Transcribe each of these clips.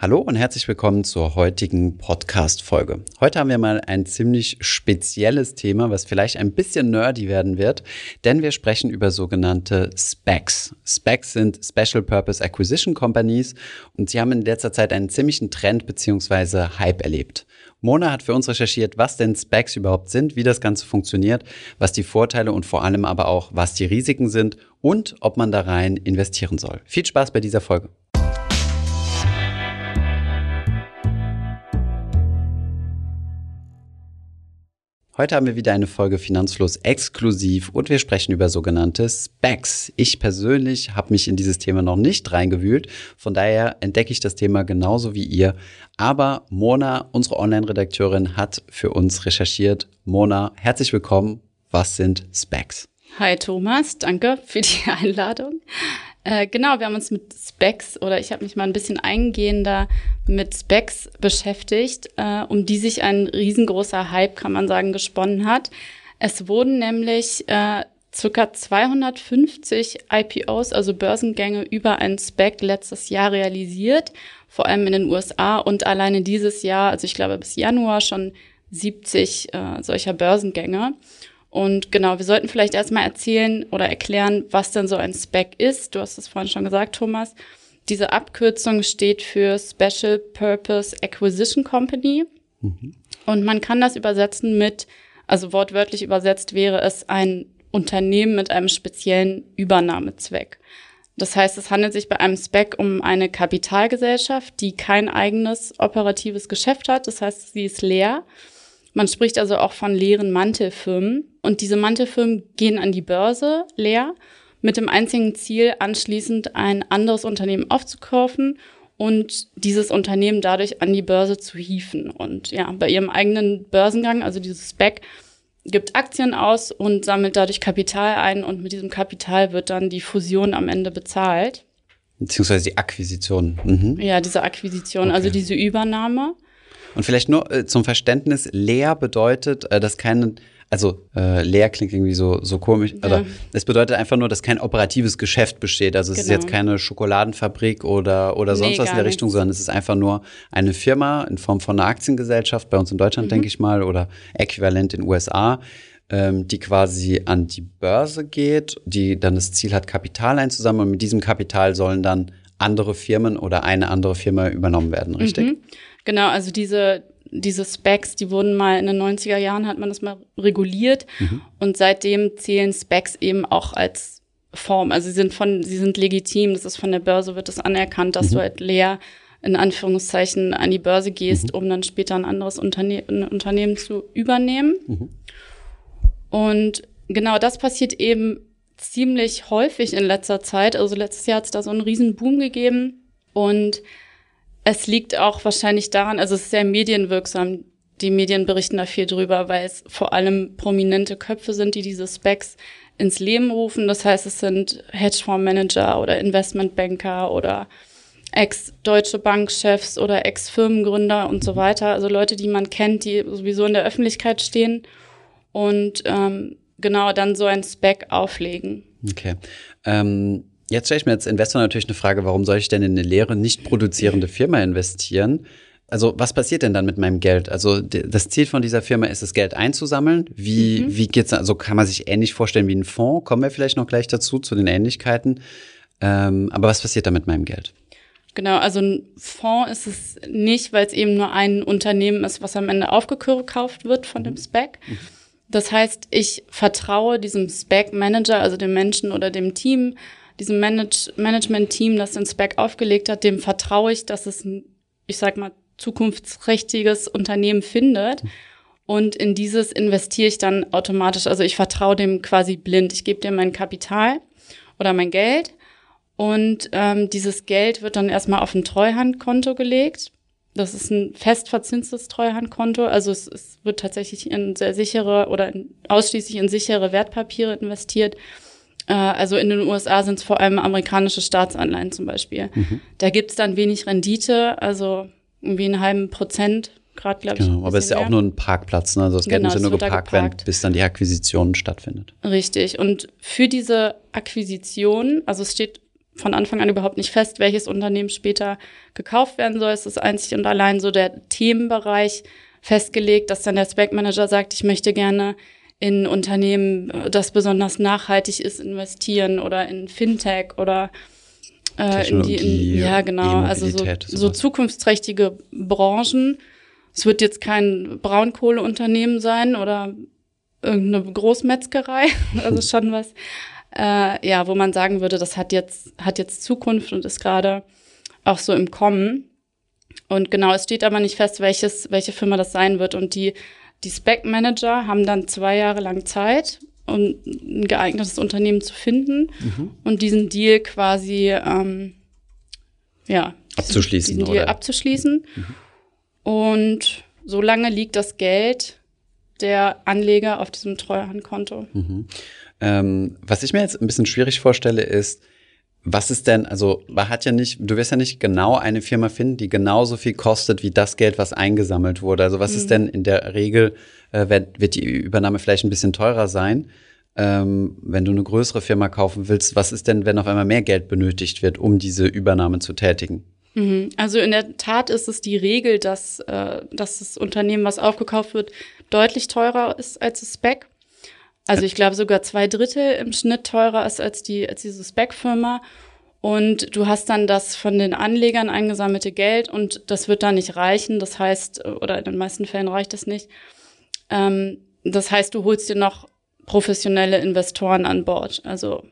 Hallo und herzlich willkommen zur heutigen Podcast-Folge. Heute haben wir mal ein ziemlich spezielles Thema, was vielleicht ein bisschen nerdy werden wird, denn wir sprechen über sogenannte SPACs. SPACs sind Special Purpose Acquisition Companies und sie haben in letzter Zeit einen ziemlichen Trend bzw. Hype erlebt. Mona hat für uns recherchiert, was denn SPACs überhaupt sind, wie das Ganze funktioniert, was die Vorteile und vor allem aber auch, was die Risiken sind und ob man da rein investieren soll. Viel Spaß bei dieser Folge. Heute haben wir wieder eine Folge Finanzfluss exklusiv und wir sprechen über sogenannte Specs. Ich persönlich habe mich in dieses Thema noch nicht reingewühlt, von daher entdecke ich das Thema genauso wie ihr. Aber Mona, unsere Online-Redakteurin, hat für uns recherchiert. Mona, herzlich willkommen. Was sind Specs? Hi Thomas, danke für die Einladung. Äh, genau, wir haben uns mit Specs oder ich habe mich mal ein bisschen eingehender mit Specs beschäftigt, äh, um die sich ein riesengroßer Hype, kann man sagen, gesponnen hat. Es wurden nämlich äh, circa 250 IPOs, also Börsengänge über einen Spec letztes Jahr realisiert, vor allem in den USA und alleine dieses Jahr, also ich glaube bis Januar schon 70 äh, solcher Börsengänge. Und genau, wir sollten vielleicht erstmal erzählen oder erklären, was denn so ein SPEC ist. Du hast es vorhin schon gesagt, Thomas. Diese Abkürzung steht für Special Purpose Acquisition Company. Mhm. Und man kann das übersetzen mit, also wortwörtlich übersetzt wäre es ein Unternehmen mit einem speziellen Übernahmezweck. Das heißt, es handelt sich bei einem SPEC um eine Kapitalgesellschaft, die kein eigenes operatives Geschäft hat. Das heißt, sie ist leer man spricht also auch von leeren Mantelfirmen. Und diese Mantelfirmen gehen an die Börse leer mit dem einzigen Ziel, anschließend ein anderes Unternehmen aufzukaufen und dieses Unternehmen dadurch an die Börse zu hieven. Und ja, bei ihrem eigenen Börsengang, also dieses SPEC, gibt Aktien aus und sammelt dadurch Kapital ein und mit diesem Kapital wird dann die Fusion am Ende bezahlt. Beziehungsweise die Akquisition. Mhm. Ja, diese Akquisition, also okay. also diese Übernahme. Und vielleicht nur äh, zum Verständnis, leer bedeutet, äh, dass kein, also äh, leer klingt irgendwie so, so komisch, ja. oder es bedeutet einfach nur, dass kein operatives Geschäft besteht. Also es genau. ist jetzt keine Schokoladenfabrik oder, oder sonst nee, was in der Richtung, nichts. sondern es ist einfach nur eine Firma in Form von einer Aktiengesellschaft, bei uns in Deutschland, mhm. denke ich mal, oder äquivalent in den USA, ähm, die quasi an die Börse geht, die dann das Ziel hat, Kapital einzusammeln und mit diesem Kapital sollen dann andere Firmen oder eine andere Firma übernommen werden, richtig? Mhm. Genau, also diese, diese Specs, die wurden mal in den 90er Jahren, hat man das mal reguliert. Mhm. Und seitdem zählen Specs eben auch als Form. Also sie sind von, sie sind legitim. Das ist von der Börse wird das anerkannt, dass mhm. du halt leer in Anführungszeichen an die Börse gehst, mhm. um dann später ein anderes Unterne ein Unternehmen zu übernehmen. Mhm. Und genau das passiert eben ziemlich häufig in letzter Zeit. Also letztes Jahr hat es da so einen riesen Boom gegeben. Und es liegt auch wahrscheinlich daran, also es ist sehr medienwirksam. Die Medien berichten da viel drüber, weil es vor allem prominente Köpfe sind, die diese Specs ins Leben rufen. Das heißt, es sind Hedgefondsmanager oder Investmentbanker oder Ex-Deutsche Bankchefs oder Ex-Firmengründer und so weiter. Also Leute, die man kennt, die sowieso in der Öffentlichkeit stehen und ähm, genau dann so ein Spec auflegen. Okay. Ähm Jetzt stelle ich mir als Investor natürlich eine Frage, warum soll ich denn in eine leere, nicht produzierende Firma investieren? Also was passiert denn dann mit meinem Geld? Also das Ziel von dieser Firma ist es, Geld einzusammeln. Wie, mhm. wie geht's? Also kann man sich ähnlich vorstellen wie ein Fonds? Kommen wir vielleicht noch gleich dazu, zu den Ähnlichkeiten. Ähm, aber was passiert da mit meinem Geld? Genau, also ein Fonds ist es nicht, weil es eben nur ein Unternehmen ist, was am Ende aufgekauft wird von dem mhm. SPEC. Mhm. Das heißt, ich vertraue diesem SPEC-Manager, also dem Menschen oder dem Team, diesem Manage Management-Team, das den Spec aufgelegt hat, dem vertraue ich, dass es ein, ich sag mal, zukunftsträchtiges Unternehmen findet. Und in dieses investiere ich dann automatisch. Also ich vertraue dem quasi blind. Ich gebe dem mein Kapital oder mein Geld. Und ähm, dieses Geld wird dann erstmal auf ein Treuhandkonto gelegt. Das ist ein festverzinstes Treuhandkonto. Also es, es wird tatsächlich in sehr sichere oder in, ausschließlich in sichere Wertpapiere investiert. Äh, also in den USA sind es vor allem amerikanische Staatsanleihen zum Beispiel. Mhm. Da gibt es dann wenig Rendite, also irgendwie einen halben Prozent gerade, glaube ich. Genau, aber es ist ja auch nur ein Parkplatz, ne? Also das Geld genau, muss ja nur geparkt werden, bis dann die Akquisition stattfindet. Richtig. Und für diese Akquisition, also es steht von Anfang an überhaupt nicht fest, welches Unternehmen später gekauft werden soll. Es ist einzig und allein so der Themenbereich festgelegt, dass dann der Spec Manager sagt, ich möchte gerne in Unternehmen, das besonders nachhaltig ist, investieren oder in Fintech oder äh, in die, in, ja genau, also so, so zukunftsträchtige Branchen. Es wird jetzt kein Braunkohleunternehmen sein oder irgendeine Großmetzgerei, also schon was, äh, ja, wo man sagen würde, das hat jetzt, hat jetzt Zukunft und ist gerade auch so im Kommen. Und genau, es steht aber nicht fest, welches, welche Firma das sein wird. Und die, die Spec-Manager haben dann zwei Jahre lang Zeit, um ein geeignetes Unternehmen zu finden mhm. und diesen Deal quasi, ähm, ja, abzuschließen. Diesen Deal oder? abzuschließen. Mhm. Und solange liegt das Geld der Anleger auf diesem Treuhandkonto. Mhm. Ähm, was ich mir jetzt ein bisschen schwierig vorstelle, ist, was ist denn, also man hat ja nicht, du wirst ja nicht genau eine Firma finden, die genauso viel kostet wie das Geld, was eingesammelt wurde. Also was mhm. ist denn in der Regel, äh, wird, wird die Übernahme vielleicht ein bisschen teurer sein? Ähm, wenn du eine größere Firma kaufen willst, was ist denn, wenn auf einmal mehr Geld benötigt wird, um diese Übernahme zu tätigen? Mhm. Also in der Tat ist es die Regel, dass, äh, dass das Unternehmen, was aufgekauft wird, deutlich teurer ist als das Spec. Also ich glaube sogar zwei Drittel im Schnitt teurer ist als die als diese Spec-Firma. Und du hast dann das von den Anlegern eingesammelte Geld und das wird da nicht reichen. Das heißt, oder in den meisten Fällen reicht es nicht. Ähm, das heißt, du holst dir noch professionelle Investoren an Bord. Also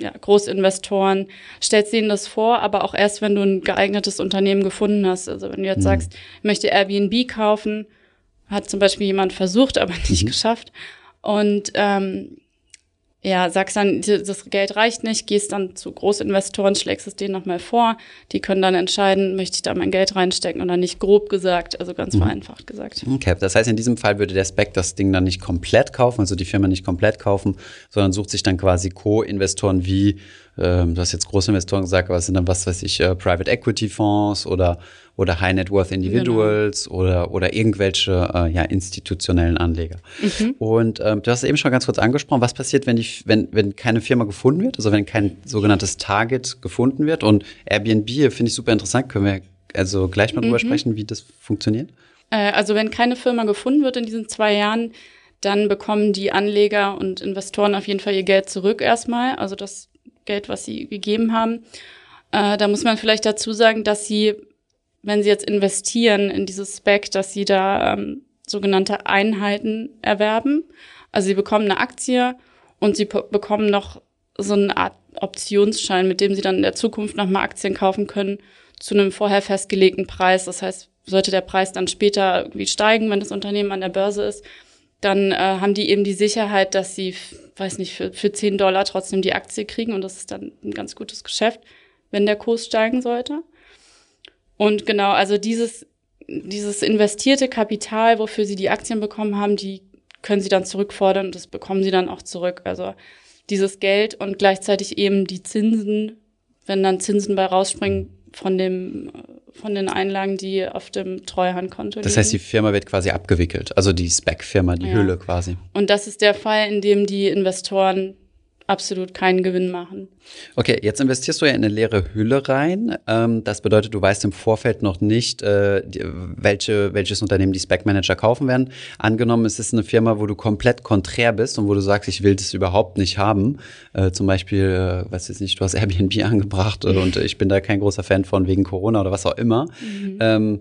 ja, Großinvestoren, stellst ihnen das vor, aber auch erst, wenn du ein geeignetes Unternehmen gefunden hast. Also wenn du jetzt mhm. sagst, ich möchte Airbnb kaufen, hat zum Beispiel jemand versucht, aber nicht mhm. geschafft. Und ähm, ja, sagst dann, das Geld reicht nicht, gehst dann zu Großinvestoren, schlägst es denen nochmal vor. Die können dann entscheiden, möchte ich da mein Geld reinstecken oder nicht, grob gesagt, also ganz mhm. vereinfacht gesagt. Okay, das heißt, in diesem Fall würde der Spec das Ding dann nicht komplett kaufen, also die Firma nicht komplett kaufen, sondern sucht sich dann quasi Co-Investoren wie ähm, du hast jetzt große Investoren gesagt, aber es sind dann, was weiß ich, äh, Private Equity Fonds oder, oder High Net Worth Individuals genau. oder, oder irgendwelche äh, ja, institutionellen Anleger. Mhm. Und ähm, du hast eben schon ganz kurz angesprochen, was passiert, wenn, die, wenn, wenn keine Firma gefunden wird, also wenn kein sogenanntes Target gefunden wird. Und Airbnb finde ich super interessant, können wir also gleich mal mhm. drüber sprechen, wie das funktioniert? Äh, also wenn keine Firma gefunden wird in diesen zwei Jahren, dann bekommen die Anleger und Investoren auf jeden Fall ihr Geld zurück erstmal. Also das Geld, was sie gegeben haben. Äh, da muss man vielleicht dazu sagen, dass sie, wenn sie jetzt investieren in dieses Spec, dass sie da ähm, sogenannte Einheiten erwerben. Also sie bekommen eine Aktie und sie bekommen noch so eine Art Optionsschein, mit dem sie dann in der Zukunft nochmal Aktien kaufen können zu einem vorher festgelegten Preis. Das heißt, sollte der Preis dann später irgendwie steigen, wenn das Unternehmen an der Börse ist, dann äh, haben die eben die Sicherheit, dass sie, weiß nicht, für, für 10 Dollar trotzdem die Aktie kriegen und das ist dann ein ganz gutes Geschäft, wenn der Kurs steigen sollte. Und genau, also dieses, dieses investierte Kapital, wofür sie die Aktien bekommen haben, die können sie dann zurückfordern und das bekommen sie dann auch zurück. Also dieses Geld und gleichzeitig eben die Zinsen, wenn dann Zinsen bei rausspringen von dem von den Einlagen, die auf dem Treuhandkonto liegen. Das heißt, die Firma wird quasi abgewickelt, also die Spec-Firma, die ja. Hülle quasi. Und das ist der Fall, in dem die Investoren absolut keinen Gewinn machen. Okay, jetzt investierst du ja in eine leere Hülle rein. Ähm, das bedeutet, du weißt im Vorfeld noch nicht, äh, welche, welches Unternehmen die Spec-Manager kaufen werden. Angenommen, es ist eine Firma, wo du komplett konträr bist und wo du sagst, ich will das überhaupt nicht haben. Äh, zum Beispiel, äh, weiß jetzt nicht, du hast Airbnb angebracht und ich bin da kein großer Fan von wegen Corona oder was auch immer. Mhm. Ähm,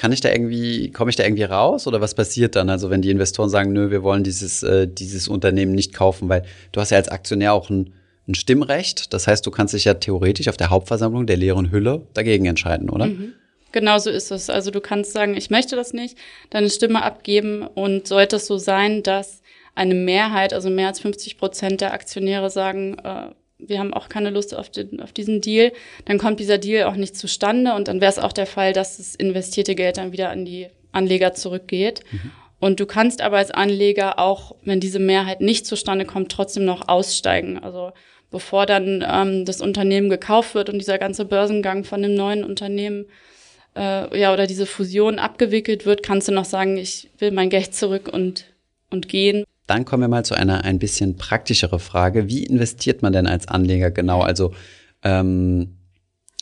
kann ich da irgendwie, komme ich da irgendwie raus oder was passiert dann? Also wenn die Investoren sagen, nö, wir wollen dieses, äh, dieses Unternehmen nicht kaufen, weil du hast ja als Aktionär auch ein, ein Stimmrecht. Das heißt, du kannst dich ja theoretisch auf der Hauptversammlung der leeren Hülle dagegen entscheiden, oder? Mhm. Genau so ist es. Also du kannst sagen, ich möchte das nicht, deine Stimme abgeben und sollte es so sein, dass eine Mehrheit, also mehr als 50 Prozent der Aktionäre sagen, äh, wir haben auch keine Lust auf, den, auf diesen Deal, dann kommt dieser Deal auch nicht zustande und dann wäre es auch der Fall, dass das investierte Geld dann wieder an die Anleger zurückgeht. Mhm. Und du kannst aber als Anleger auch, wenn diese Mehrheit nicht zustande kommt, trotzdem noch aussteigen. Also bevor dann ähm, das Unternehmen gekauft wird und dieser ganze Börsengang von dem neuen Unternehmen äh, ja oder diese Fusion abgewickelt wird, kannst du noch sagen, ich will mein Geld zurück und und gehen. Dann kommen wir mal zu einer ein bisschen praktischere Frage. Wie investiert man denn als Anleger genau? Also Ähm,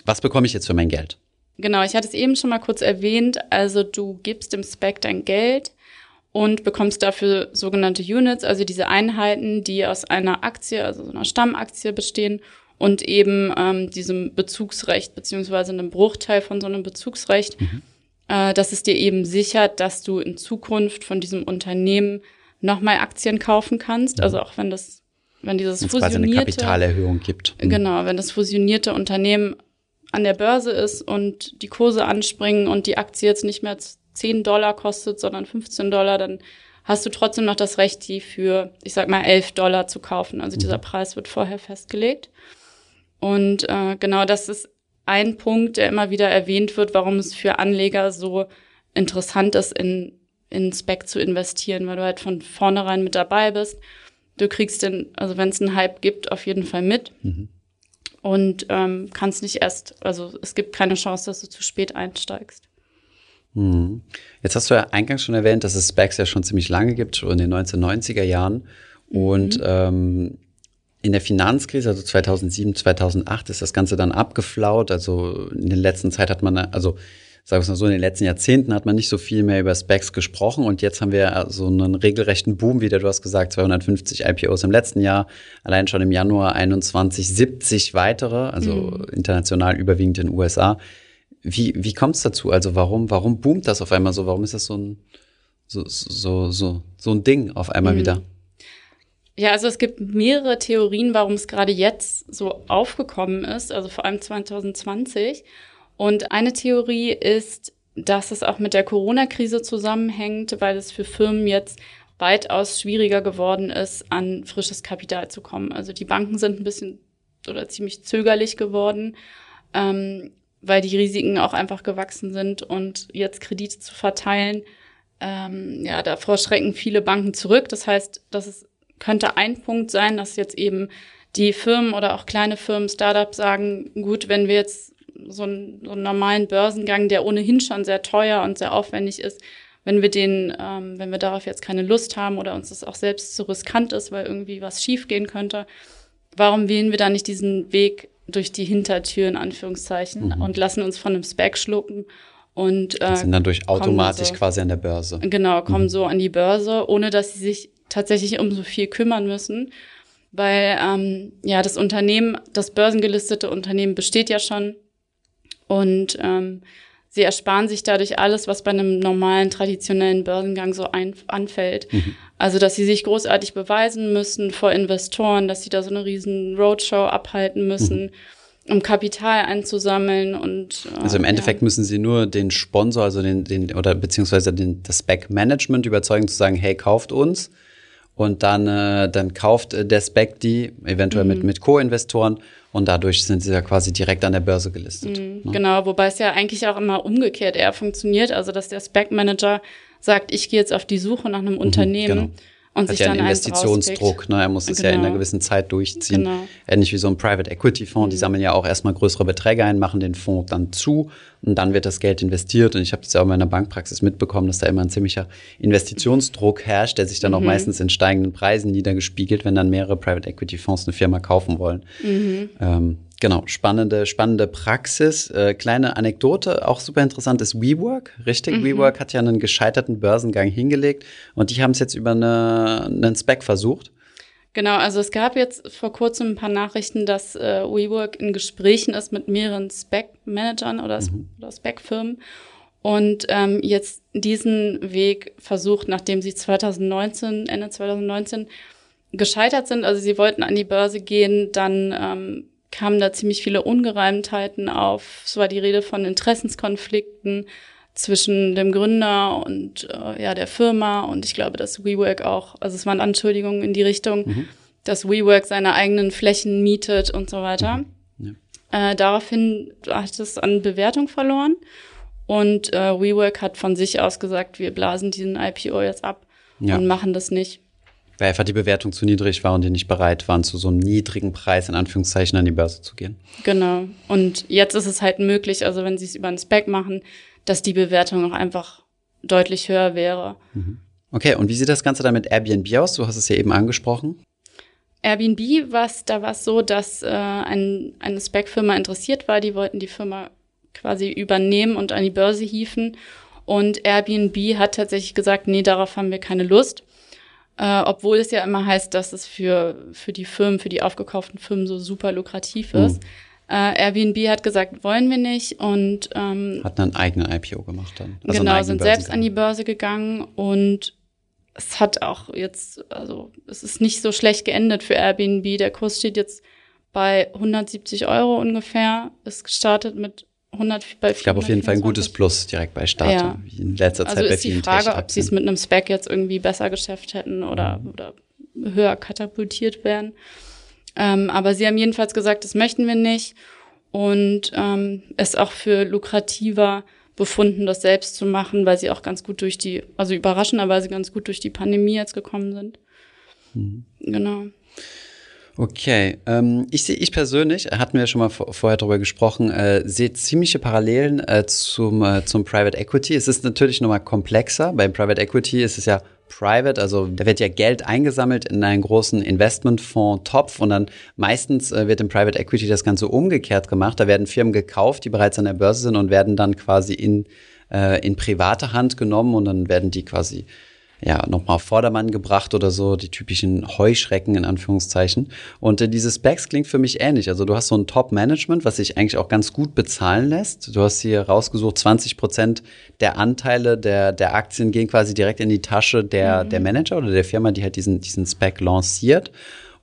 was bekomme ich jetzt für mein Geld? Genau, ich hatte es eben schon mal kurz erwähnt. Also du gibst dem Spec dein Geld und bekommst dafür sogenannte Units, also diese Einheiten, die aus einer Aktie, also so einer Stammaktie bestehen und eben ähm, diesem Bezugsrecht beziehungsweise einem Bruchteil von so einem Bezugsrecht, mhm. äh, dass es dir eben sichert, dass du in Zukunft von diesem Unternehmen nochmal Aktien kaufen kannst. Also auch wenn das, wenn dieses Wenn's fusionierte quasi eine Kapitalerhöhung gibt. Mhm. Genau, wenn das fusionierte Unternehmen an der Börse ist und die Kurse anspringen und die Aktie jetzt nicht mehr 10 Dollar kostet, sondern 15 Dollar, dann hast du trotzdem noch das Recht, die für, ich sag mal, 11 Dollar zu kaufen. Also dieser mhm. Preis wird vorher festgelegt. Und äh, genau das ist ein Punkt, der immer wieder erwähnt wird, warum es für Anleger so interessant ist, in, in Spec zu investieren, weil du halt von vornherein mit dabei bist. Du kriegst den, also wenn es einen Hype gibt, auf jeden Fall mit. Mhm. Und ähm, kannst nicht erst, also es gibt keine Chance, dass du zu spät einsteigst. Mhm. Jetzt hast du ja eingangs schon erwähnt, dass es Specs ja schon ziemlich lange gibt, schon in den 1990er Jahren. Und mhm. ähm, in der Finanzkrise, also 2007, 2008, ist das Ganze dann abgeflaut. Also in der letzten Zeit hat man, also sagen wir es mal so, in den letzten Jahrzehnten hat man nicht so viel mehr über Specs gesprochen und jetzt haben wir so einen regelrechten Boom, wie du hast gesagt, 250 IPOs im letzten Jahr, allein schon im Januar 21, 70 weitere, also mhm. international überwiegend in den USA. Wie, wie kommt es dazu? Also warum, warum boomt das auf einmal so? Warum ist das so ein, so, so, so, so ein Ding auf einmal mhm. wieder? Ja, also es gibt mehrere Theorien, warum es gerade jetzt so aufgekommen ist, also vor allem 2020. Und eine Theorie ist, dass es auch mit der Corona-Krise zusammenhängt, weil es für Firmen jetzt weitaus schwieriger geworden ist, an frisches Kapital zu kommen. Also die Banken sind ein bisschen oder ziemlich zögerlich geworden, ähm, weil die Risiken auch einfach gewachsen sind und jetzt Kredite zu verteilen, ähm, ja, davor schrecken viele Banken zurück. Das heißt, dass es könnte ein Punkt sein, dass jetzt eben die Firmen oder auch kleine Firmen, Startups sagen, gut, wenn wir jetzt so einen, so einen normalen Börsengang, der ohnehin schon sehr teuer und sehr aufwendig ist, wenn wir den, ähm, wenn wir darauf jetzt keine Lust haben oder uns das auch selbst zu riskant ist, weil irgendwie was schiefgehen könnte, warum wählen wir da nicht diesen Weg durch die Hintertür in Anführungszeichen mhm. und lassen uns von einem Spec schlucken und äh, sind dann durch automatisch so, quasi an der Börse. Genau, kommen mhm. so an die Börse, ohne dass sie sich tatsächlich um so viel kümmern müssen, weil ähm, ja das Unternehmen, das börsengelistete Unternehmen besteht ja schon und ähm, sie ersparen sich dadurch alles, was bei einem normalen traditionellen Börsengang so ein, anfällt. Mhm. Also dass sie sich großartig beweisen müssen vor Investoren, dass sie da so eine riesen Roadshow abhalten müssen. Mhm um Kapital einzusammeln und äh, also im Endeffekt ja. müssen sie nur den Sponsor, also den, den oder beziehungsweise den, das Back-Management überzeugen zu sagen, hey, kauft uns und dann, äh, dann kauft äh, der Spec die, eventuell mhm. mit, mit Co-Investoren und dadurch sind sie ja quasi direkt an der Börse gelistet. Mhm, ne? Genau, wobei es ja eigentlich auch immer umgekehrt eher funktioniert, also dass der Spec-Manager sagt, ich gehe jetzt auf die Suche nach einem mhm, Unternehmen. Genau und hat ja einen Investitionsdruck, ne? er muss es genau. ja in einer genau. gewissen Zeit durchziehen. Genau. Ähnlich wie so ein Private Equity Fonds, mhm. die sammeln ja auch erstmal größere Beträge ein, machen den Fonds dann zu und dann wird das Geld investiert. Und ich habe das ja auch in meiner Bankpraxis mitbekommen, dass da immer ein ziemlicher Investitionsdruck herrscht, der sich dann mhm. auch meistens in steigenden Preisen niedergespiegelt, wenn dann mehrere Private Equity Fonds eine Firma kaufen wollen. Mhm. Ähm, Genau, spannende, spannende Praxis. Äh, kleine Anekdote, auch super interessant ist WeWork, richtig? Mhm. WeWork hat ja einen gescheiterten Börsengang hingelegt und die haben es jetzt über eine, einen Spec versucht. Genau, also es gab jetzt vor kurzem ein paar Nachrichten, dass äh, WeWork in Gesprächen ist mit mehreren Spec-Managern oder, mhm. oder Spec-Firmen und ähm, jetzt diesen Weg versucht, nachdem sie 2019, Ende 2019 gescheitert sind. Also sie wollten an die Börse gehen, dann ähm, kamen da ziemlich viele Ungereimtheiten auf. Es war die Rede von Interessenskonflikten zwischen dem Gründer und äh, ja der Firma und ich glaube, dass WeWork auch, also es waren Anschuldigungen in die Richtung, mhm. dass WeWork seine eigenen Flächen mietet und so weiter. Mhm. Ja. Äh, daraufhin hat es an Bewertung verloren und äh, WeWork hat von sich aus gesagt, wir blasen diesen IPO jetzt ab ja. und machen das nicht weil einfach die Bewertung zu niedrig war und die nicht bereit waren, zu so einem niedrigen Preis in Anführungszeichen an die Börse zu gehen. Genau. Und jetzt ist es halt möglich, also wenn sie es über einen Spec machen, dass die Bewertung auch einfach deutlich höher wäre. Mhm. Okay, und wie sieht das Ganze dann mit Airbnb aus? Du hast es ja eben angesprochen. Airbnb was da war es so, dass äh, ein, eine Spec-Firma interessiert war. Die wollten die Firma quasi übernehmen und an die Börse hieven. Und Airbnb hat tatsächlich gesagt, nee, darauf haben wir keine Lust. Äh, obwohl es ja immer heißt, dass es für, für die Firmen, für die aufgekauften Firmen so super lukrativ ist. Mhm. Äh, Airbnb hat gesagt, wollen wir nicht und ähm, hat einen eigenen IPO gemacht dann. Also genau, sind selbst an die Börse gegangen und es hat auch jetzt, also es ist nicht so schlecht geendet für Airbnb. Der Kurs steht jetzt bei 170 Euro ungefähr. Ist gestartet mit 100 bei Ich glaube auf jeden Fall ein gutes Plus direkt bei Start, ja. in letzter Zeit also bei vielen ist die Frage, ob sie es mit einem Spec jetzt irgendwie besser geschafft hätten oder, mhm. oder höher katapultiert werden. Ähm, aber sie haben jedenfalls gesagt, das möchten wir nicht und ähm, es auch für lukrativer befunden, das selbst zu machen, weil sie auch ganz gut durch die, also überraschenderweise ganz gut durch die Pandemie jetzt gekommen sind. Mhm. Genau. Okay, ähm, ich sehe, ich persönlich, hatten wir schon mal vorher darüber gesprochen, äh, sehe ziemliche Parallelen äh, zum, äh, zum Private Equity. Es ist natürlich nochmal komplexer. Beim Private Equity ist es ja private, also da wird ja Geld eingesammelt in einen großen Investmentfonds-Topf und dann meistens äh, wird im Private Equity das Ganze umgekehrt gemacht. Da werden Firmen gekauft, die bereits an der Börse sind und werden dann quasi in, äh, in private Hand genommen und dann werden die quasi ja, nochmal auf Vordermann gebracht oder so, die typischen Heuschrecken in Anführungszeichen. Und äh, dieses Specs klingt für mich ähnlich. Also du hast so ein Top-Management, was sich eigentlich auch ganz gut bezahlen lässt. Du hast hier rausgesucht, 20 Prozent der Anteile der, der Aktien gehen quasi direkt in die Tasche der, mhm. der Manager oder der Firma, die halt diesen, diesen Spec lanciert.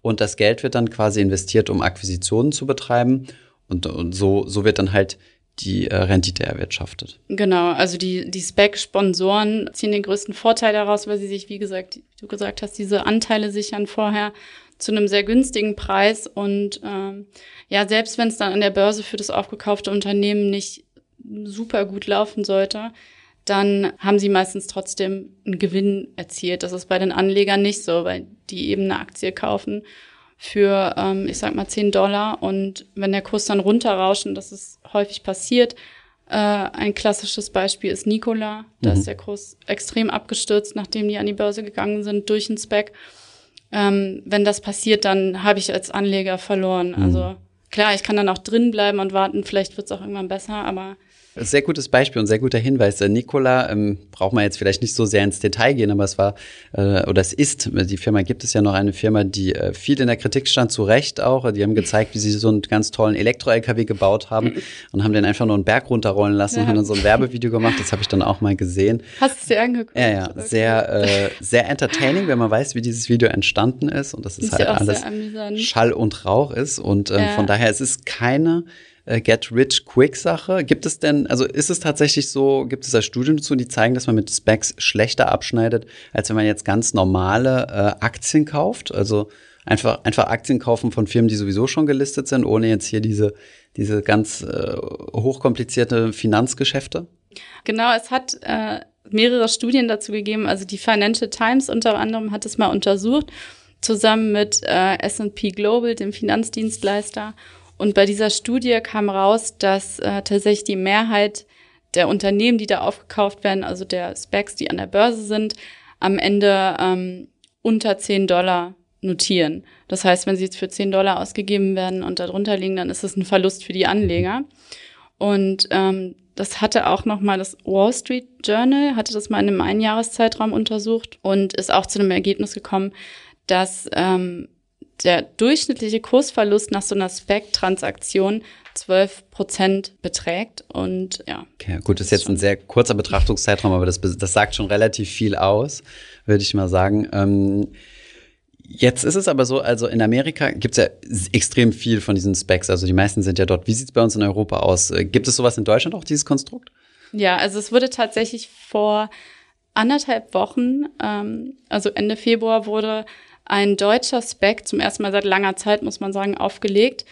Und das Geld wird dann quasi investiert, um Akquisitionen zu betreiben. Und, und so, so wird dann halt die äh, Rendite erwirtschaftet. Genau, also die, die Spec-Sponsoren ziehen den größten Vorteil daraus, weil sie sich, wie gesagt, wie du gesagt hast, diese Anteile sichern vorher zu einem sehr günstigen Preis. Und ähm, ja, selbst wenn es dann an der Börse für das aufgekaufte Unternehmen nicht super gut laufen sollte, dann haben sie meistens trotzdem einen Gewinn erzielt. Das ist bei den Anlegern nicht so, weil die eben eine Aktie kaufen für, ähm, ich sag mal, 10 Dollar. Und wenn der Kurs dann runterrauscht, und das ist häufig passiert, äh, ein klassisches Beispiel ist Nikola. Da mhm. ist der Kurs extrem abgestürzt, nachdem die an die Börse gegangen sind durch den Spec. Ähm, wenn das passiert, dann habe ich als Anleger verloren. Mhm. Also klar, ich kann dann auch drin bleiben und warten, vielleicht wird es auch irgendwann besser, aber sehr gutes Beispiel und sehr guter Hinweis. Äh, Nikola, ähm, braucht man jetzt vielleicht nicht so sehr ins Detail gehen, aber es war äh, oder es ist, die Firma gibt es ja noch eine Firma, die äh, viel in der Kritik stand, zu Recht auch. Die haben gezeigt, wie sie so einen ganz tollen Elektro-LKW gebaut haben und haben den einfach nur einen Berg runterrollen lassen ja. und haben dann so ein Werbevideo gemacht. Das habe ich dann auch mal gesehen. Hast du es dir angeguckt? Ja, ja. Sehr, äh, sehr entertaining, wenn man weiß, wie dieses Video entstanden ist und dass es ist halt alles Schall und Rauch ist. Und ähm, ja. von daher, es ist keine äh, Get-Rich-Quick-Sache. Gibt es denn, also ist es tatsächlich so, gibt es da Studien dazu, die zeigen, dass man mit Specs schlechter abschneidet, als wenn man jetzt ganz normale äh, Aktien kauft? Also einfach, einfach Aktien kaufen von Firmen, die sowieso schon gelistet sind, ohne jetzt hier diese, diese ganz äh, hochkomplizierte Finanzgeschäfte? Genau, es hat äh, mehrere Studien dazu gegeben. Also die Financial Times unter anderem hat es mal untersucht, zusammen mit äh, S&P Global, dem Finanzdienstleister. Und bei dieser Studie kam raus, dass äh, tatsächlich die Mehrheit der Unternehmen, die da aufgekauft werden, also der Specs, die an der Börse sind, am Ende ähm, unter 10 Dollar notieren. Das heißt, wenn sie jetzt für 10 Dollar ausgegeben werden und darunter liegen, dann ist es ein Verlust für die Anleger. Und ähm, das hatte auch nochmal das Wall Street Journal, hatte das mal in einem Einjahreszeitraum untersucht und ist auch zu einem Ergebnis gekommen, dass ähm, der durchschnittliche Kursverlust nach so einer Spec-Transaktion 12 Prozent beträgt und ja. Okay, gut, das ist jetzt ein sehr kurzer Betrachtungszeitraum, aber das, das sagt schon relativ viel aus, würde ich mal sagen. Ähm, Jetzt ist es aber so, also in Amerika gibt es ja extrem viel von diesen Specs, also die meisten sind ja dort. Wie sieht es bei uns in Europa aus? Äh, gibt es sowas in Deutschland auch, dieses Konstrukt? Ja, also es wurde tatsächlich vor anderthalb Wochen, ähm, also Ende Februar, wurde ein deutscher Spec, zum ersten Mal seit langer Zeit, muss man sagen, aufgelegt.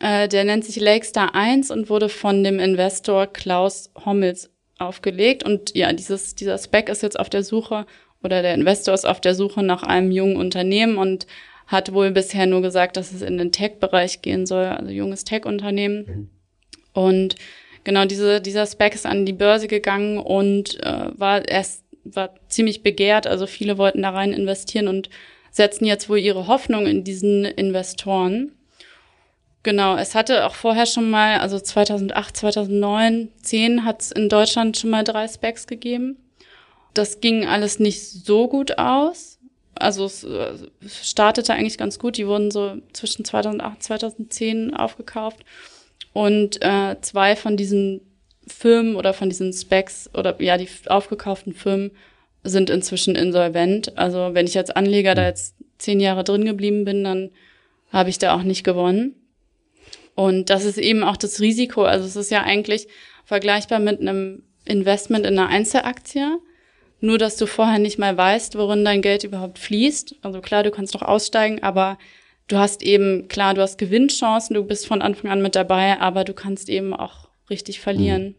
Äh, der nennt sich Lakestar 1 und wurde von dem Investor Klaus Hommels aufgelegt. Und ja, dieses, dieser Spec ist jetzt auf der Suche oder der Investor ist auf der Suche nach einem jungen Unternehmen und hat wohl bisher nur gesagt, dass es in den Tech-Bereich gehen soll, also junges Tech-Unternehmen. Mhm. Und genau diese, dieser Spec ist an die Börse gegangen und äh, war erst war ziemlich begehrt. Also viele wollten da rein investieren und setzen jetzt wohl ihre Hoffnung in diesen Investoren. Genau, es hatte auch vorher schon mal, also 2008, 2009, 10 hat es in Deutschland schon mal drei Specs gegeben. Das ging alles nicht so gut aus. Also es äh, startete eigentlich ganz gut. Die wurden so zwischen 2008 2010 aufgekauft. Und äh, zwei von diesen Firmen oder von diesen Specs oder ja, die aufgekauften Firmen sind inzwischen insolvent. Also wenn ich als Anleger da jetzt zehn Jahre drin geblieben bin, dann habe ich da auch nicht gewonnen. Und das ist eben auch das Risiko. Also es ist ja eigentlich vergleichbar mit einem Investment in einer Einzelaktie. Nur, dass du vorher nicht mal weißt, worin dein Geld überhaupt fließt. Also klar, du kannst noch aussteigen, aber du hast eben, klar, du hast Gewinnchancen, du bist von Anfang an mit dabei, aber du kannst eben auch richtig verlieren. Mhm.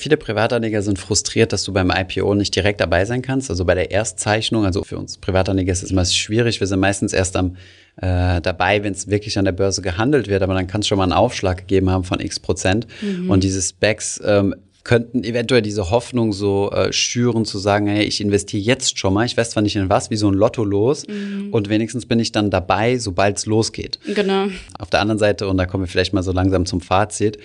Viele Privatanleger sind frustriert, dass du beim IPO nicht direkt dabei sein kannst. Also bei der Erstzeichnung, also für uns Privatanleger ist es immer schwierig. Wir sind meistens erst am äh, dabei, wenn es wirklich an der Börse gehandelt wird, aber dann kann es schon mal einen Aufschlag gegeben haben von x Prozent. Mhm. Und diese Specs ähm, könnten eventuell diese Hoffnung so äh, schüren, zu sagen, hey, ich investiere jetzt schon mal, ich weiß zwar nicht in was, wie so ein Lotto los mhm. und wenigstens bin ich dann dabei, sobald es losgeht. Genau. Auf der anderen Seite, und da kommen wir vielleicht mal so langsam zum Fazit,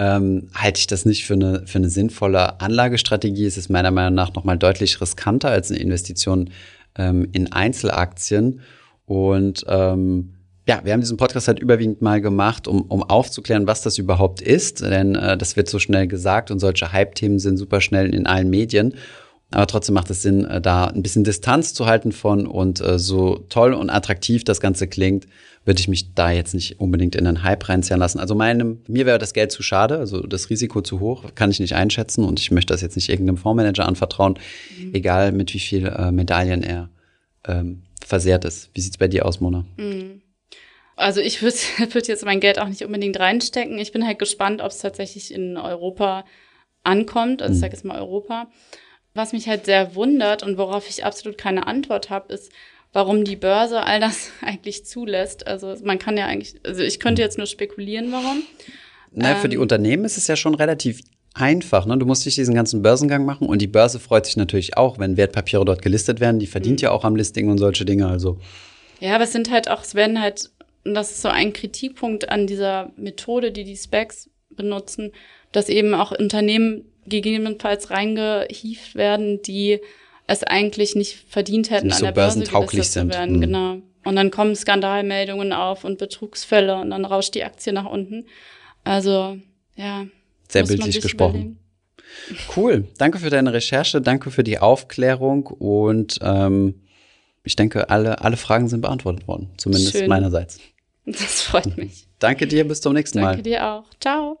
ähm, halte ich das nicht für eine, für eine sinnvolle Anlagestrategie. Es ist meiner Meinung nach nochmal deutlich riskanter als eine Investition ähm, in Einzelaktien. Und ähm, ja, wir haben diesen Podcast halt überwiegend mal gemacht, um, um aufzuklären, was das überhaupt ist. Denn äh, das wird so schnell gesagt und solche Hype-Themen sind super schnell in allen Medien. Aber trotzdem macht es Sinn, äh, da ein bisschen Distanz zu halten von und äh, so toll und attraktiv das Ganze klingt, würde ich mich da jetzt nicht unbedingt in einen Hype reinziehen lassen. Also meinem, mir wäre das Geld zu schade, also das Risiko zu hoch, kann ich nicht einschätzen und ich möchte das jetzt nicht irgendeinem Fondsmanager anvertrauen, mhm. egal mit wie viel äh, Medaillen er ähm, versehrt ist. Wie sieht's bei dir aus, Mona? Mhm. Also ich würde würd jetzt mein Geld auch nicht unbedingt reinstecken. Ich bin halt gespannt, ob es tatsächlich in Europa ankommt. Also ich mhm. sage jetzt mal Europa. Was mich halt sehr wundert und worauf ich absolut keine Antwort habe, ist, warum die Börse all das eigentlich zulässt. Also man kann ja eigentlich, also ich könnte jetzt nur spekulieren, warum. Naja, ähm, für die ähm, Unternehmen ist es ja schon relativ einfach. Ne? Du musst dich diesen ganzen Börsengang machen und die Börse freut sich natürlich auch, wenn Wertpapiere dort gelistet werden. Die verdient mhm. ja auch am Listing und solche Dinge. Also ja, aber es sind halt auch, es werden halt, und das ist so ein Kritikpunkt an dieser Methode, die die Specs benutzen, dass eben auch Unternehmen gegebenenfalls reingehieft werden, die es eigentlich nicht verdient hätten, nicht so an der Börse gelistet zu werden. Mhm. Genau. Und dann kommen Skandalmeldungen auf und Betrugsfälle und dann rauscht die Aktie nach unten. Also, ja. Sehr bildlich gesprochen. Überlegen. Cool. Danke für deine Recherche, danke für die Aufklärung und ähm, ich denke, alle, alle Fragen sind beantwortet worden, zumindest Schön. meinerseits. Das freut mich. Danke dir, bis zum nächsten Mal. Danke dir auch. Ciao.